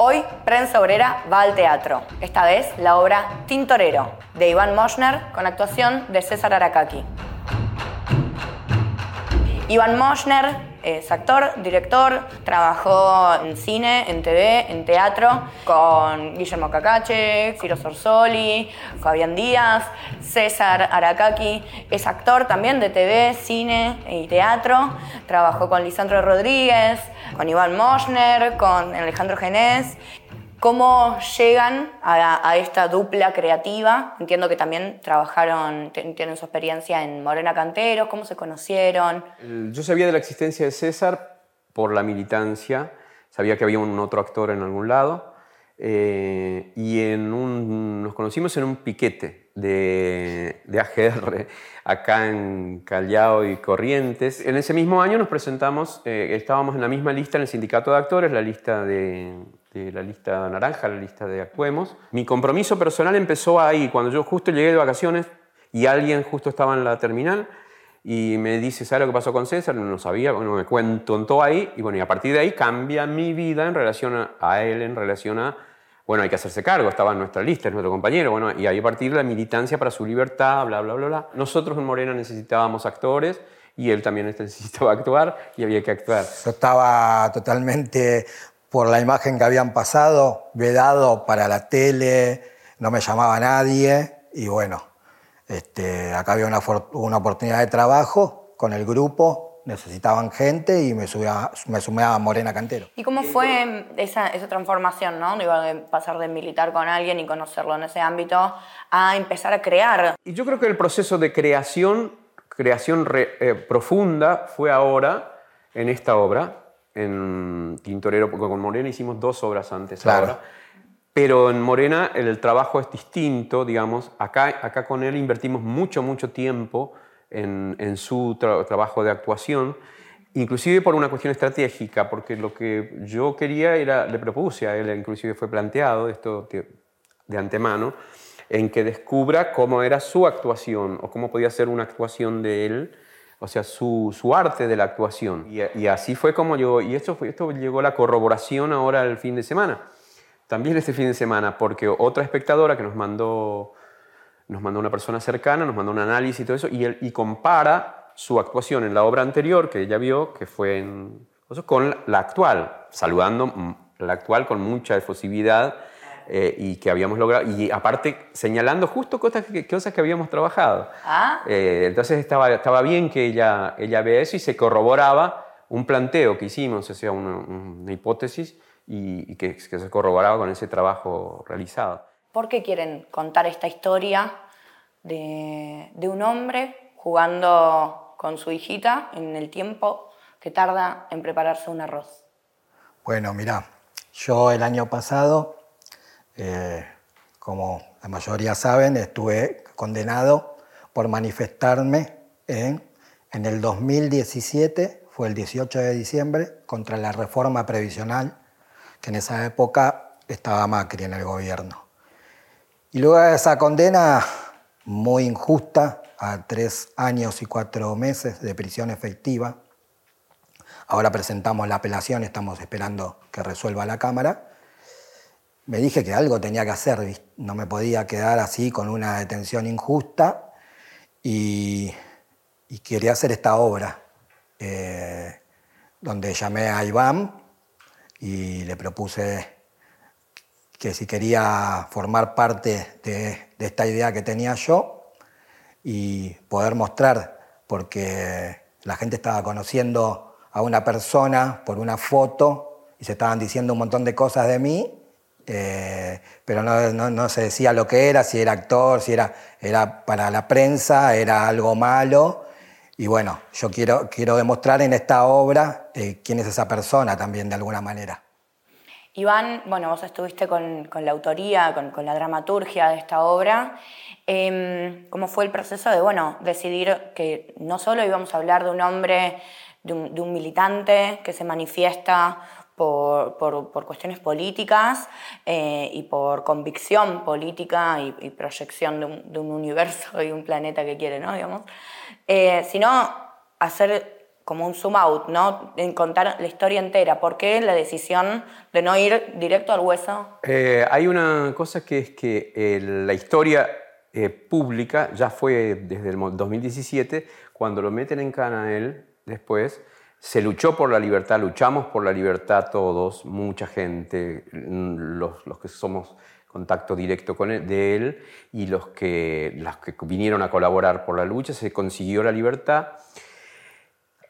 Hoy Prensa Obrera va al teatro, esta vez la obra Tintorero, de Iván Moschner, con actuación de César Aracaki. Iván Moschner es actor, director, trabajó en cine, en TV, en teatro, con Guillermo Cacache, Ciro Sorsoli, Fabián Díaz, César Aracaki. Es actor también de TV, cine y teatro. Trabajó con Lisandro Rodríguez, con Iván Moschner, con Alejandro Genés ¿Cómo llegan a, esta dupla creativa? Entiendo que también trabajaron, tienen su experiencia en Morena Canteros, ¿cómo se conocieron? Yo sabía de la existencia de César por la militancia, sabía que había un otro actor en algún lado, eh, y en un, nos conocimos en un piquete de, de AGR acá en Callao y Corrientes. En ese mismo año nos presentamos, eh, estábamos en la misma lista en el sindicato de actores, la lista de la lista naranja, la lista de Actuemos. Mi compromiso personal empezó ahí, cuando yo justo llegué de vacaciones y alguien justo estaba en la terminal y me dice, ¿sabes lo que pasó con César? No sabía, bueno, me cuento ahí y bueno, y a partir de ahí cambia mi vida en relación a, él, en relación a, bueno, hay que hacerse cargo, estaba en nuestra lista, es nuestro compañero, bueno, y ahí a partir de la militancia para su libertad, bla, bla, bla, bla. Nosotros en Morena necesitábamos actores y él también necesitaba actuar y había que actuar. Yo estaba totalmente por la imagen que habían pasado, vedado para la tele, no me llamaba nadie y bueno, este, acá había una, una oportunidad de trabajo con el grupo, necesitaban gente y me, me sumé a Morena Cantero. ¿Y cómo fue esa, esa transformación, ¿no? de pasar de militar con alguien y conocerlo en ese ámbito a empezar a crear? Y yo creo que el proceso de creación, creación eh, profunda fue ahora en esta obra, en Tintorero, porque con Morena hicimos dos obras antes ahora. Pero en Morena el trabajo es distinto, digamos. Acá, acá con él invertimos mucho, mucho tiempo en, en su trabajo de actuación, inclusive por una cuestión estratégica, porque lo que yo quería era, le propuse a él, inclusive fue planteado esto de antemano, en que descubra cómo era su actuación o cómo podía ser una actuación de él o sea, su, su arte de la actuación. Y, así fue como llegó, y esto, fue, esto llegó la corroboración ahora el fin de semana. También este fin de semana, porque otra espectadora que nos mandó, nos mandó una persona cercana, nos mandó un análisis y todo eso, y, él, y compara su actuación en la obra anterior que ella vio, que fue en, con la actual, saludando la actual con mucha efusividad eh, y que habíamos logrado, y aparte señalando justo cosas que, cosas que habíamos trabajado. Ah. Eh, entonces estaba, estaba bien que ella, ella vea eso y se corroboraba un planteo que hicimos, o sea, una, hipótesis, y, que, que, se corroboraba con ese trabajo realizado. ¿Por qué quieren contar esta historia de, de un hombre jugando con su hijita en el tiempo que tarda en prepararse un arroz? Bueno, mira, yo el año pasado eh, como la mayoría saben, estuve condenado por manifestarme en, en el 2017, fue el 18 de diciembre, contra la reforma previsional, que en esa época estaba Macri en el gobierno. Y luego de esa condena muy injusta, a tres años y cuatro meses de prisión efectiva, ahora presentamos la apelación, estamos esperando que resuelva la Cámara, me dije que algo tenía que hacer, no me podía quedar así con una detención injusta y, quería hacer esta obra, eh, donde llamé a Iván y le propuse que si quería formar parte de, de esta idea que tenía yo y poder mostrar, porque la gente estaba conociendo a una persona por una foto y se estaban diciendo un montón de cosas de mí eh, pero no, se decía lo que era, si era actor, si era, era para la prensa, era algo malo. Y bueno, yo quiero, quiero demostrar en esta obra eh, quién es esa persona también de alguna manera. Iván, bueno, vos estuviste con, la autoría, con, la dramaturgia de esta obra. Em, ¿Cómo fue el proceso de, bueno, decidir que no solo íbamos a hablar de un hombre, de un militante que se manifiesta por, cuestiones políticas eh, y por convicción política y, proyección de un, universo y un planeta que quiere, ¿no? Digamos. Eh, sino hacer como un zoom out, ¿no? En contar la historia entera. ¿Por qué la decisión de no ir directo al hueso? Eh, hay una cosa que es que eh, la historia eh, pública ya fue desde el 2017, cuando lo meten en cana él después, se luchó por la libertad, luchamos por la libertad todos, mucha gente, mm, los, que somos contacto directo con él, de él y los que, los que vinieron a colaborar por la lucha, se consiguió la libertad.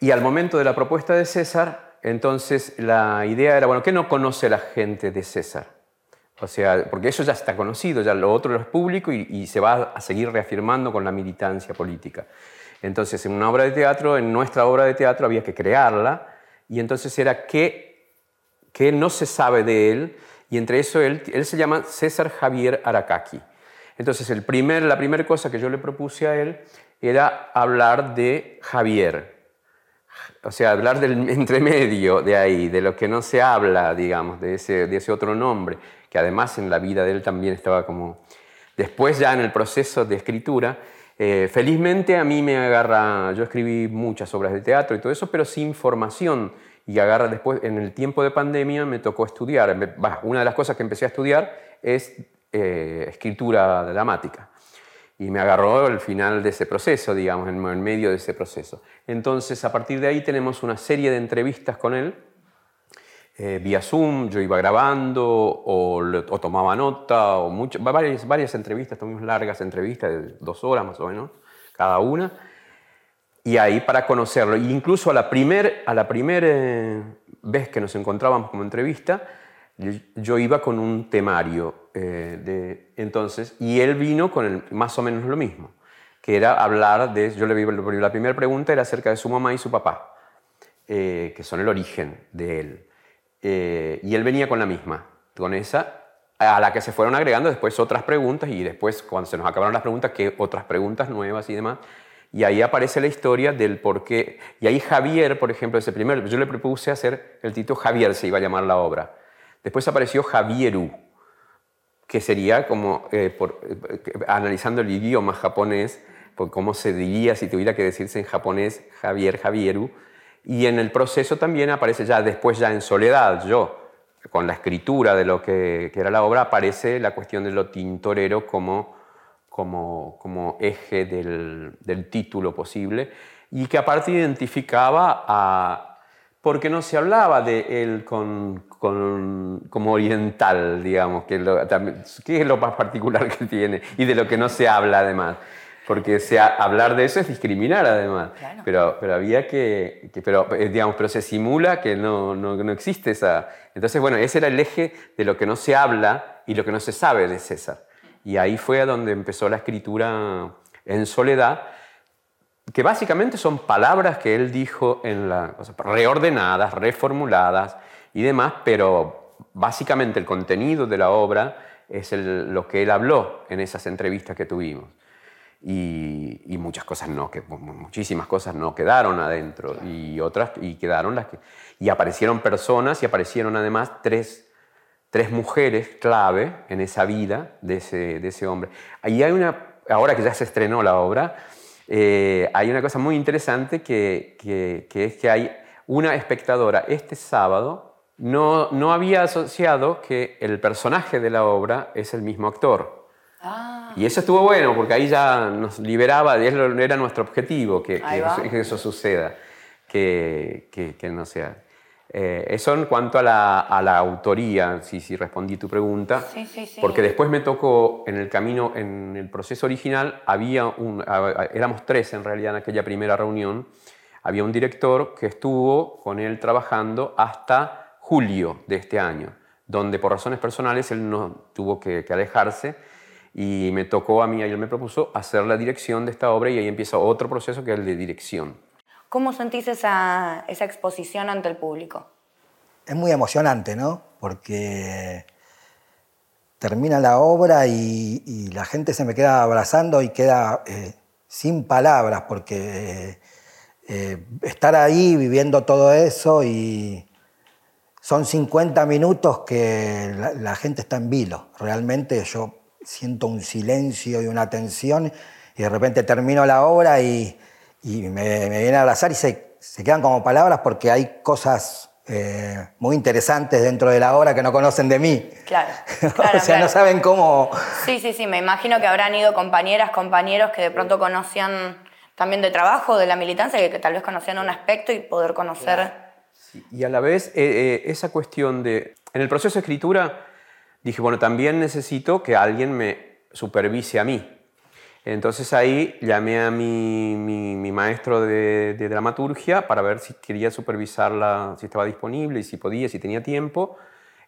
Y al momento de la propuesta de César, entonces la idea era, bueno, ¿qué no conoce la gente de César? O sea, porque eso ya está conocido, ya lo otro es público y, se va a seguir reafirmando con la militancia política. Entonces, en una obra de teatro, en nuestra obra de teatro había que crearla y entonces era qué, qué no se sabe de él y entre eso él, él se llama César Javier Aracaki. Entonces, el primer, la primera cosa que yo le propuse a él era hablar de Javier, o sea, hablar del entremedio de ahí, de lo que no se habla, digamos, de ese, de ese otro nombre, que además en la vida de él también estaba como... Después ya en el proceso de escritura, eh, felizmente a mí me agarra, yo escribí muchas obras de teatro y todo eso, pero sin formación. Y agarra después, en el tiempo de pandemia me tocó estudiar. una de las cosas que empecé a estudiar es eh, escritura dramática y me agarró al final de ese proceso, digamos, en, medio de ese proceso. Entonces, a partir de ahí tenemos una serie de entrevistas con él, eh, vía Zoom, yo iba grabando o, tomaba nota, o muchas, varias, varias entrevistas, tuvimos largas entrevistas de dos horas más o menos, cada una, y ahí para conocerlo. incluso a la primera primer, eh, vez que nos encontrábamos como entrevista, yo iba con un temario eh, de entonces y él vino con el, más o menos lo mismo, que era hablar de, yo le la primera pregunta era acerca de su mamá y su papá, eh, que son el origen de él. Eh, y él venía con la misma, con esa, a la que se fueron agregando después otras preguntas y después cuando se nos acabaron las preguntas, que otras preguntas nuevas y demás. Y ahí aparece la historia del por qué. Y ahí Javier, por ejemplo, ese primer, yo le propuse hacer el título Javier, se iba a llamar la obra Después apareció Javieru, que sería como, eh, eh, analizando el idioma japonés, por cómo se diría si tuviera que decirse en japonés Javier, Javieru. Y en el proceso también aparece ya después, ya en soledad, yo, con la escritura de lo que, era la obra, aparece la cuestión de lo tintorero como, como, como eje del, del título posible y que aparte identificaba a, porque no se hablaba de él con, como oriental, digamos, que, es lo más particular que tiene y de lo que no se habla además. Porque sea, hablar de eso es discriminar además. Pero, pero había que, pero, eh, digamos, pero se simula que no, no, no existe esa... Entonces, bueno, ese era el eje de lo que no se habla y lo que no se sabe de César. Y ahí fue a donde empezó la escritura en soledad, que básicamente son palabras que él dijo en la, reordenadas, reformuladas y demás, pero básicamente el contenido de la obra es lo que él habló en esas entrevistas que tuvimos. Y, muchas cosas no, que muchísimas cosas no quedaron adentro y otras y quedaron las que y aparecieron personas y aparecieron además tres, tres mujeres clave en esa vida de ese, de ese hombre. Ahí hay una, ahora que ya se estrenó la obra, eh, hay una cosa muy interesante que, es que hay una espectadora este sábado no, no había asociado que el personaje de la obra es el mismo actor. Ah. Y eso estuvo bueno, porque ahí ya nos liberaba, y era nuestro objetivo, que, que, eso suceda, que, que no sea. Eh, eso en cuanto a la, autoría, si, si respondí tu pregunta, porque después me tocó en el camino, en el proceso original, había un, éramos tres en realidad en aquella primera reunión, había un director que estuvo con él trabajando hasta julio de este año, donde por razones personales él no tuvo que, alejarse y me tocó a mí, él me propuso hacer la dirección de esta obra y ahí empieza otro proceso que es el de dirección. ¿Cómo sentís esa, exposición ante el público? Es muy emocionante, ¿no? Porque termina la obra y, la gente se me queda abrazando y queda eh, sin palabras, porque eh, estar ahí viviendo todo eso y son 50 minutos que la, gente está en vilo. Realmente yo siento un silencio y una tensión y de repente termino la obra y y me, viene a abrazar y se se quedan como palabras porque hay cosas eh, muy interesantes dentro de la obra que no conocen de mí. Claro. o sea, no saben cómo. Sí, sí, sí. Me imagino que habrán ido compañeras, compañeros que de pronto conocían también de trabajo, de la militancia, que, tal vez conocían un aspecto y poder conocer. y a la vez, eh, eh, esa cuestión de. En el proceso de escritura, dije, bueno, también necesito que alguien me supervise a mí. Entonces ahí llamé a mi, mi, maestro de, dramaturgia para ver si quería supervisarla, si estaba disponible y si podía, si tenía tiempo.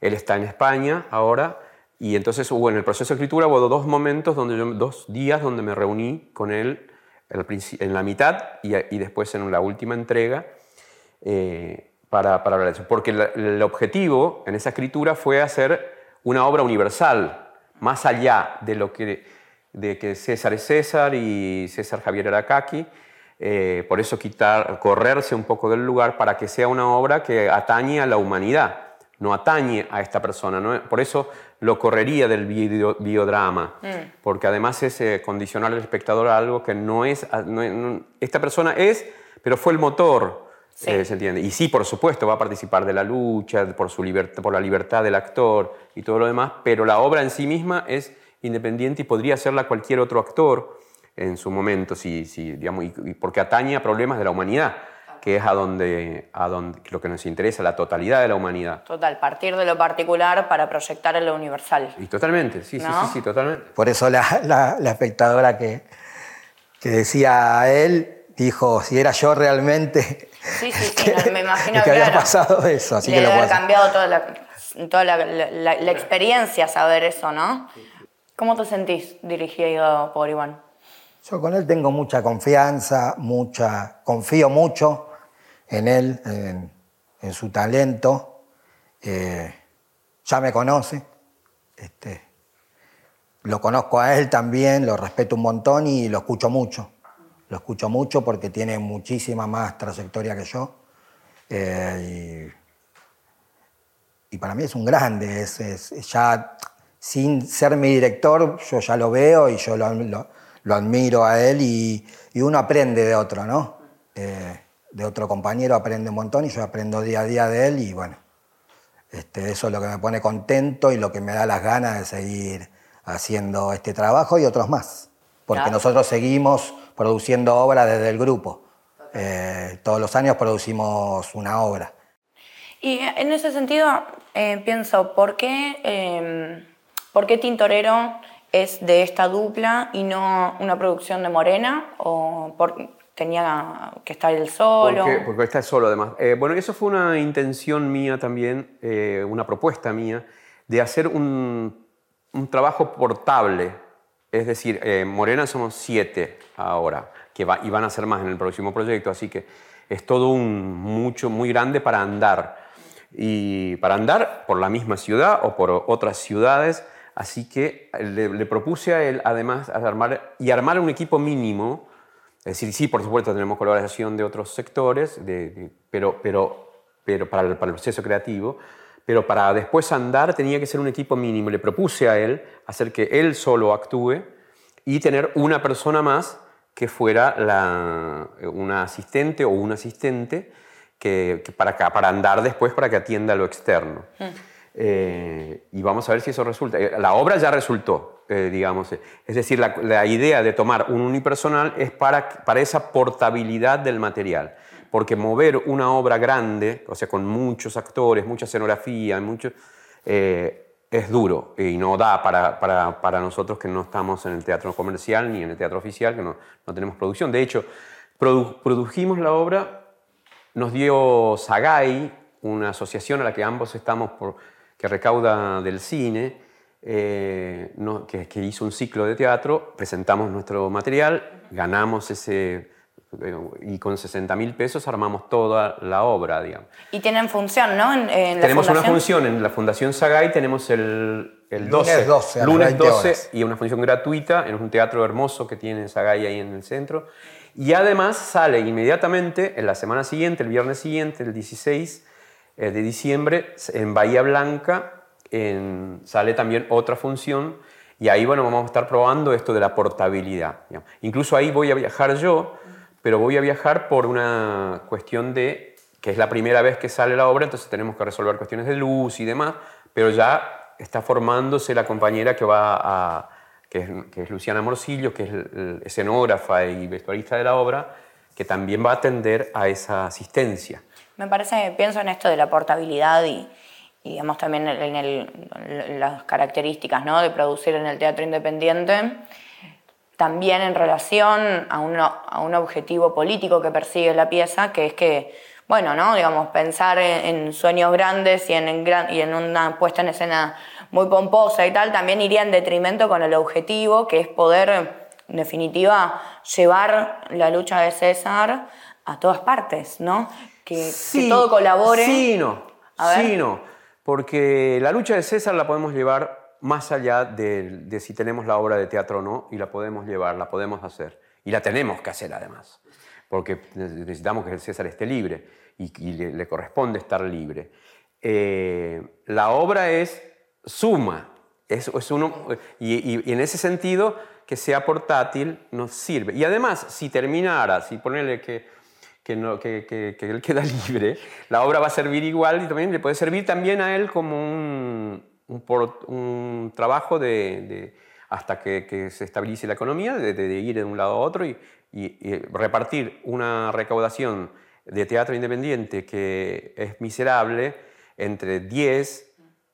Él está en España ahora y entonces hubo en el proceso de escritura hubo dos momentos, donde dos días donde me reuní con él en la mitad y, y después en la última entrega eh, para, para, hablar de eso. Porque el objetivo en esa escritura fue hacer una obra universal, más allá de lo que de que César es César y César Javier era Kaki. Eh, por eso quitar, correrse un poco del lugar para que sea una obra que atañe a la humanidad, no atañe a esta persona. Por eso lo correría del biodrama, mm. porque además es eh, condicionar al espectador a algo que no es, Esta persona es, pero fue el motor. Eh, ¿Se entiende? Y sí, por supuesto, va a participar de la lucha, por, su por la libertad del actor y todo lo demás, pero la obra en sí misma es independiente y podría hacerla cualquier otro actor en su momento, si, si, digamos, y, porque atañe a problemas de la humanidad, que es a donde, a donde lo que nos interesa, la totalidad de la humanidad. Total, partir de lo particular para proyectar en lo universal. Y totalmente, sí, sí, sí, sí, totalmente. Por eso la, la, espectadora que, que decía a él dijo, si era yo realmente... Sí, sí, sí, me imagino que, había pasado eso, así que lo haber cambiado toda, la, toda la, la, experiencia saber eso, ¿no? ¿Cómo te sentís dirigido por Iván? Yo con él tengo mucha confianza, mucha, confío mucho en él, en, su talento. Eh, ya me conoce, este, lo conozco a él también, lo respeto un montón y lo escucho mucho. Lo escucho mucho porque tiene muchísima más trayectoria que yo. Eh, y, para mí es un grande, es, es, ya sin ser mi director, yo ya lo veo y yo lo, lo, admiro a él y, y, uno aprende de otro, ¿no? Eh, de otro compañero aprende un montón y yo aprendo día a día de él y bueno, este, eso es lo que me pone contento y lo que me da las ganas de seguir haciendo este trabajo y otros más, porque nosotros seguimos produciendo obra desde el grupo. Eh, todos los años producimos una obra. Y en ese sentido, eh, pienso, ¿por qué em, ¿Por qué Tintorero es de esta dupla y no una producción de Morena? ¿O tenía que estar él solo? Porque, porque está solo además. Eh, bueno, eso fue una intención mía también, eh, una propuesta mía, de hacer un, trabajo portable. Es decir, eh, Morena somos siete ahora, que va, y van a ser más en el próximo proyecto, así que es todo un mucho, muy grande para andar. Y para andar por la misma ciudad o por otras ciudades Así que le, propuse a él, además, armar, y armar un equipo mínimo. Es decir, sí, por supuesto, tenemos colaboración de otros sectores, pero, pero, pero para el, proceso creativo. Pero para después andar tenía que ser un equipo mínimo. Le propuse a él hacer que él solo actúe y tener una persona más que fuera la, una asistente o un asistente que, para, para andar después para que atienda lo externo. Mm. Eh, y vamos a ver si eso resulta. La obra ya resultó, eh, digamos. Es decir, la, idea de tomar un unipersonal es para, para esa portabilidad del material. Porque mover una obra grande, o sea, con muchos actores, mucha escenografía, mucho, es duro y no da para, para, para, nosotros que no estamos en el teatro comercial ni en el teatro oficial, que no, no tenemos producción. De hecho, produjimos la obra, nos dio Sagay, una asociación a la que ambos estamos por que recauda del cine, eh, que, hizo un ciclo de teatro, presentamos nuestro material, ganamos ese, eh, y con 60 mil pesos armamos toda la obra, digamos. Y tienen función, ¿no? En, tenemos una función en la Fundación Sagay, tenemos el, el 12, lunes 12, y una función gratuita en un teatro hermoso que tiene Sagay ahí en el centro. Y además sale inmediatamente, en la semana siguiente, el viernes siguiente, el 16, eh, de diciembre, en Bahía Blanca sale también otra función y ahí bueno, vamos a estar probando esto de la portabilidad. Incluso ahí voy a viajar yo pero voy a viajar por una cuestión de que es la primera vez que sale la obra, entonces tenemos que resolver cuestiones de luz y demás, pero ya está formándose la compañera que va a, que es, Luciana Morcillo, que es escenógrafa y vestuarista de la obra, que también va a atender a esa asistencia. Me parece, pienso en esto de la portabilidad y, digamos también en, las características ¿no? de producir en el teatro independiente, también en relación a, a un objetivo político que persigue la pieza, que es que bueno, ¿no? Digamos, pensar en, sueños grandes y en, y en una puesta en escena muy pomposa y tal, también iría en detrimento con el objetivo, que es poder, en definitiva, llevar la lucha de César a todas partes, ¿no? Que, todo colabore. Sí, no. Sí, no. Porque la lucha de César la podemos llevar más allá de, de si tenemos la obra de teatro o no, y la podemos llevar, la podemos hacer. Y la tenemos que hacer además porque necesitamos que el César esté libre y, le, corresponde estar libre. Eh, la obra es suma, es, es uno, y, en ese sentido que sea portátil nos sirve. Y además, si terminara, si ponerle que, que, no, que, que, él queda libre, la obra va a servir igual y también le puede servir también a él como un, un, trabajo de, hasta que, se estabilice la economía, de, de, ir de un lado a otro y, y, repartir una recaudación de teatro independiente que es miserable entre 10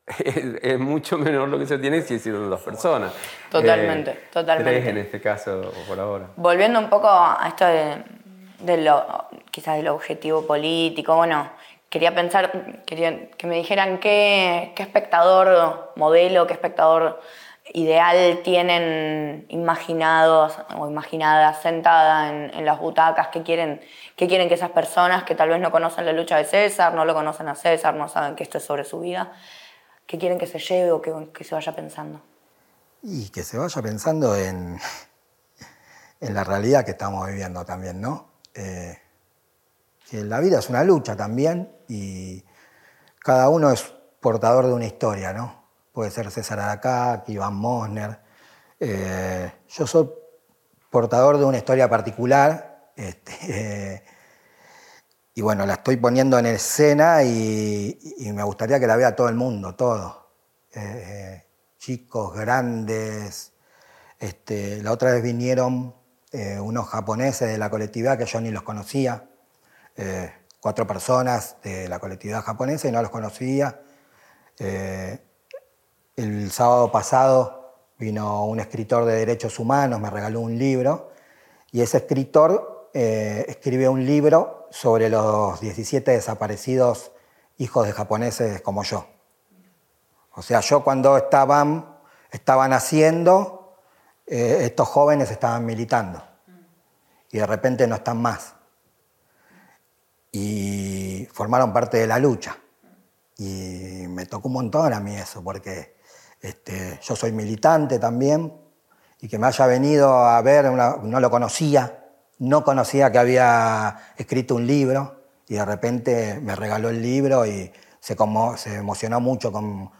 es, mucho menor lo que se tiene si son dos personas. Totalmente, eh, totalmente. Tres en este caso por ahora. Volviendo un poco a esto de, lo, quizás del objetivo político, bueno, quería pensar, quería que me dijeran qué, qué espectador modelo, qué espectador ideal tienen imaginados o imaginadas sentadas en, las butacas, que quieren, que quieren que esas personas que tal vez no conocen la lucha de César, no lo conocen a César, no saben que esto es sobre su vida, que quieren que se lleve o que, se vaya pensando. Y que se vaya pensando en, en la realidad que estamos viviendo también, ¿no? Eh, la vida es una lucha también y cada uno es portador de una historia, ¿no? puede ser César Aracaki, Iván Mosner. Eh, yo soy portador de una historia particular este, y bueno, la estoy poniendo en escena y, me gustaría que la vea todo el mundo, todo. Eh, chicos, grandes. Este, la otra vez vinieron eh, unos japoneses de la colectividad que yo ni los conocía, cuatro personas de la colectividad japonesa y no los conocía. El sábado pasado vino un escritor de derechos humanos, me regaló un libro, y ese escritor eh, escribe un libro sobre los 17 desaparecidos hijos de japoneses como yo. O sea, yo cuando estaban, estaban haciendo, eh, estos jóvenes estaban militando y de repente no están más. Formaron parte de la lucha. Y me tocó un montón a mí eso, porque este, yo soy militante también, y que me haya venido a ver, no lo conocía, no conocía que había escrito un libro, y de repente me regaló el libro y se, como, se emocionó mucho con,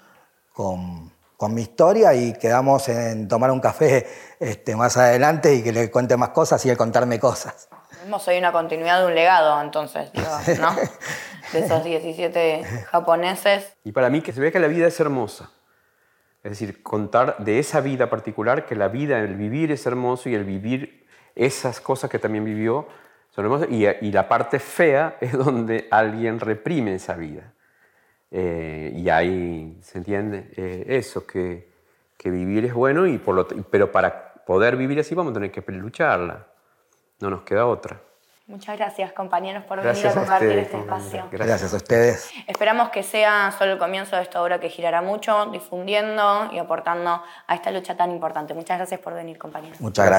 con, mi historia y quedamos en tomar un café este, más adelante y que le cuente más cosas y él contarme cosas. Hoy una continuidad de un legado, entonces, ¿no? De esos 17 japoneses. Y para mí que se ve que la vida es hermosa. Es decir, contar de esa vida particular, que la vida, el vivir es hermoso y el vivir esas cosas que también vivió son hermosas. Y, la parte fea es donde alguien reprime esa vida. Eh, y ahí se entiende eh, eso, que, que, vivir es bueno, y por lo, pero para poder vivir así vamos a tener que lucharla. No nos queda otra. Muchas gracias, compañeros, por venir a compartir este espacio. Gracias. a ustedes. Esperamos que sea solo el comienzo de esta obra que girará mucho, difundiendo y aportando a esta lucha tan importante. Muchas gracias por venir, compañeros. Muchas gracias.